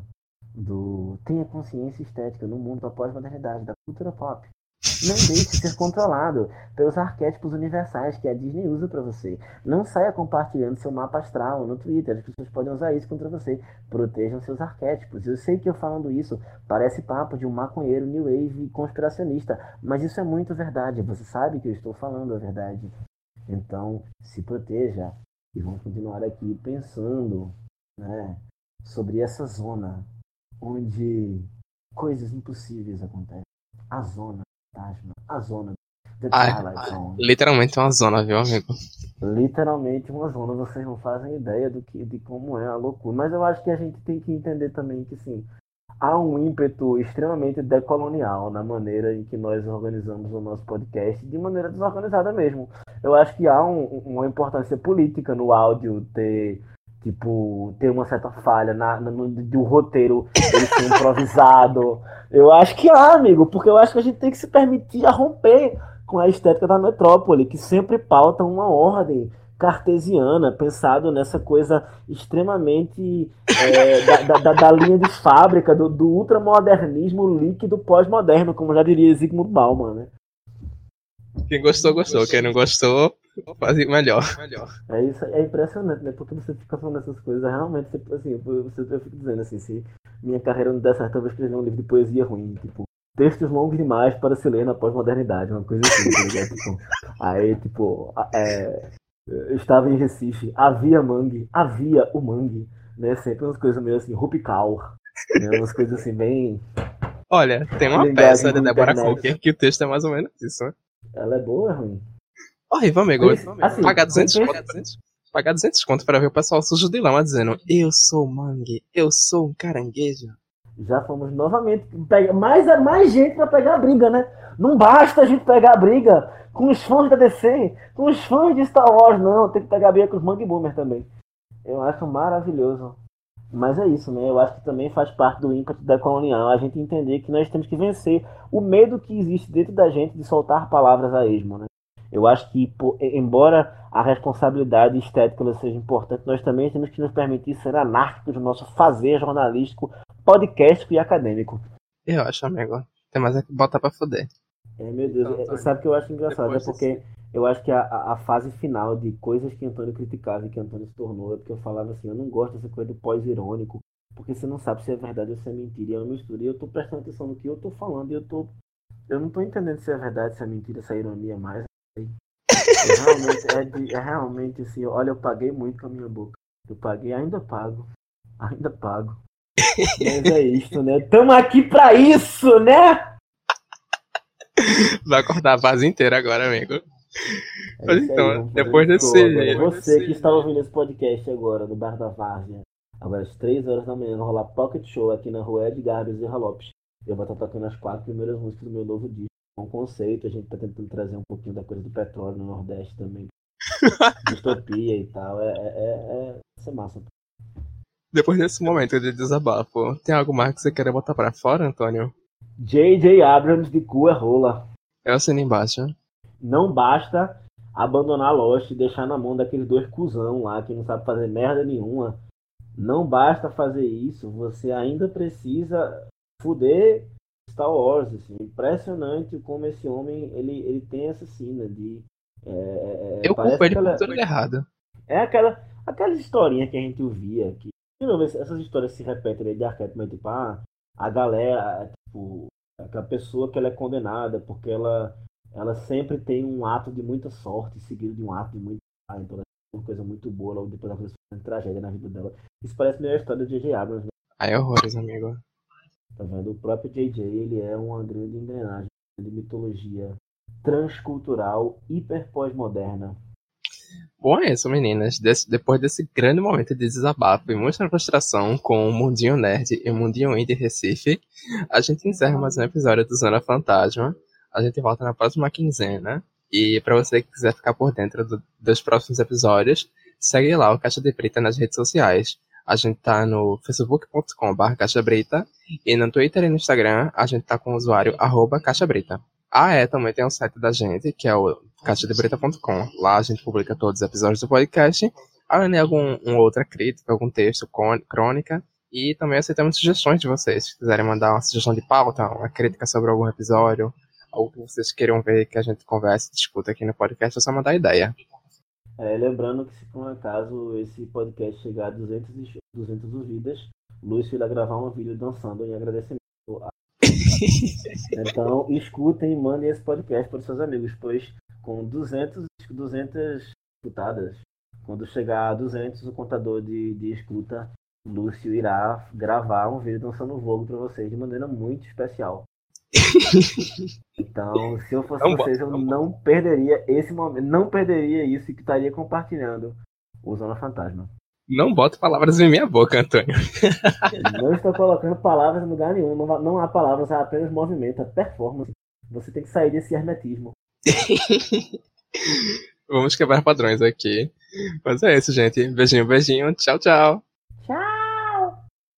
do tenha consciência estética no mundo da pós-modernidade, da cultura pop. Não deixe ser controlado pelos arquétipos universais que a Disney usa para você. Não saia compartilhando seu mapa astral no Twitter. As pessoas podem usar isso contra você. Protejam seus arquétipos. Eu sei que eu falando isso parece papo de um maconheiro new wave conspiracionista, mas isso é muito verdade. Você sabe que eu estou falando a verdade. Então, se proteja e vamos continuar aqui pensando, né, sobre essa zona onde coisas impossíveis acontecem. A zona fantasma, a zona The Twilight Zone. Literalmente uma zona, viu, amigo? Literalmente uma zona, vocês não fazem ideia do que, de como é a loucura. Mas eu acho que a gente tem que entender também que sim, há um ímpeto extremamente decolonial na maneira em que nós organizamos o nosso podcast, de maneira desorganizada mesmo. Eu acho que há um, uma importância política no áudio ter tipo, ter uma certa falha na, no, do roteiro ele ser improvisado. Eu acho que há, amigo, porque eu acho que a gente tem que se permitir a romper com a estética da metrópole, que sempre pauta uma ordem cartesiana, pensado nessa coisa extremamente é, da, da, da, linha de fábrica, do, do ultramodernismo líquido pós-moderno, como já diria Zygmunt Bauman, né? Quem gostou, gostou. Quem não gostou, faz melhor. É isso, é impressionante, né? Porque você fica falando essas coisas, realmente, tipo, assim, você, eu fico dizendo assim, se minha carreira não der certo, eu vou escrever um livro de poesia ruim, tipo, textos longos demais para se ler na pós-modernidade, uma coisa assim, tá ligado? tipo, aí, tipo, é, eu estava em Recife, havia mangue, havia o mangue, né? Sempre umas coisas meio assim, rupical, né? Umas coisas assim, bem... Olha, tem uma peça de Deborah Coker que o texto é mais ou menos isso, né? Ela é boa ou é ruim? Horrível, amigo. Assim, pagar 200 conto, pagar 200 conto pra ver o pessoal sujo de lama dizendo eu sou mangue, eu sou um caranguejo. Já fomos novamente pegar mais, mais gente pra pegar a briga, né? Não basta a gente pegar a briga com os fãs da DC, com os fãs de Star Wars, não. Tem que pegar a briga com os Mangue Boomer também. Eu acho maravilhoso. Mas é isso, né? Eu acho que também faz parte do ímpeto da colonial a gente entender que nós temos que vencer o medo que existe dentro da gente de soltar palavras a esmo, né? Eu acho que, embora a responsabilidade estética seja importante, nós também temos que nos permitir ser anárquicos no nosso fazer jornalístico, podcast e acadêmico. Eu acho, amigo. Tem mais é que botar pra foder. É, meu Deus. Então, é, sabe o que eu acho engraçado? É porque eu acho que a, a, fase final de coisas que Antônio criticava e que Antônio se tornou é porque eu falava assim, eu não gosto dessa coisa do pós-irônico, porque você não sabe se é verdade ou se é mentira. E é uma. E eu tô prestando atenção no que eu tô falando e eu tô. Eu não tô entendendo se é verdade, se é mentira, se é ironia mais. É realmente, é, de, é realmente assim, olha, eu paguei muito com a minha boca. Eu paguei, ainda pago. Ainda pago. Mas é isso, né? Tamo aqui pra isso, né? Vai cortar a base inteira agora, amigo. É Mas então, depois desse. Agora, você que está ouvindo esse podcast agora, no Bar da Várzea, agora às 3 horas da manhã, vai rolar Pocket Show aqui na rua Edgar Bezerra Lopes. Eu vou estar tocando as quatro primeiras músicas do meu novo disco um conceito, a gente tá tentando trazer um pouquinho da coisa do petróleo no Nordeste também. *laughs* Distopia e tal. É, é, é, é, é massa. Depois desse momento de desabafo, tem algo mais que você queira botar pra fora, Antônio? J.J. Abrams de cu é rola. É o sino embaixo. Não basta abandonar Lost e deixar na mão daqueles dois cuzão lá que não sabe fazer merda nenhuma. Não basta fazer isso, você ainda precisa fuder Star Wars, assim, impressionante como esse homem ele, ele tem essa cena de. É, é, é Eu culpo ele por tudo errado. É aquela, aquela historinha que a gente ouvia, que de novo, essas histórias se repetem de arquétipo, mas tipo, ah, a galera, tipo, aquela pessoa que ela é condenada porque ela, ela sempre tem um ato de muita sorte seguido de um ato de muita ah, então é uma coisa muito boa logo depois da uma tragédia na vida dela. Isso parece meio a história de J.J. Abrams. Né? Aí é horrores, amigo. Tá vendo? O próprio JJ ele é uma grande engrenagem de mitologia transcultural hiper pós-moderna. Bom, é isso, meninas. Des depois desse grande momento de desabafo e muita frustração com o Mundinho Nerd e o Mundinho Indie Recife, a gente encerra mais um episódio do Zona Fantasma. A gente volta na próxima quinzena. E para você que quiser ficar por dentro do, dos próximos episódios, segue lá o Caixa de Preta nas redes sociais. A gente tá no facebook.com.br caixabrita e no Twitter e no Instagram a gente tá com o usuário arroba caixabrita. Ah, é, também tem o site da gente, que é o caixadebrita.com. Lá a gente publica todos os episódios do podcast, além de alguma outra crítica, algum texto, crônica. E também aceitamos sugestões de vocês. Se quiserem mandar uma sugestão de pauta, uma crítica sobre algum episódio, algo que vocês queiram ver que a gente converse, discuta aqui no podcast, é só mandar ideia. É, lembrando que se por um acaso esse podcast chegar a 200, 200 ouvidas, Lúcio irá gravar um vídeo dançando em agradecimento. A... *laughs* então, escutem e mandem esse podcast para os seus amigos, pois com 200, 200 escutadas, quando chegar a 200, o contador de, de escuta, Lúcio irá gravar um vídeo dançando o Vogue para vocês de maneira muito especial. Então, se eu fosse não vocês, eu não perderia esse momento, não perderia isso e que estaria compartilhando o Zona Fantasma. Não bote palavras em minha boca, Antônio. Não estou colocando palavras em lugar nenhum. Não, não há palavras, há apenas movimento, é performance. Você tem que sair desse hermetismo. *laughs* Vamos quebrar padrões aqui. Mas é isso, gente. Beijinho, beijinho. Tchau, tchau.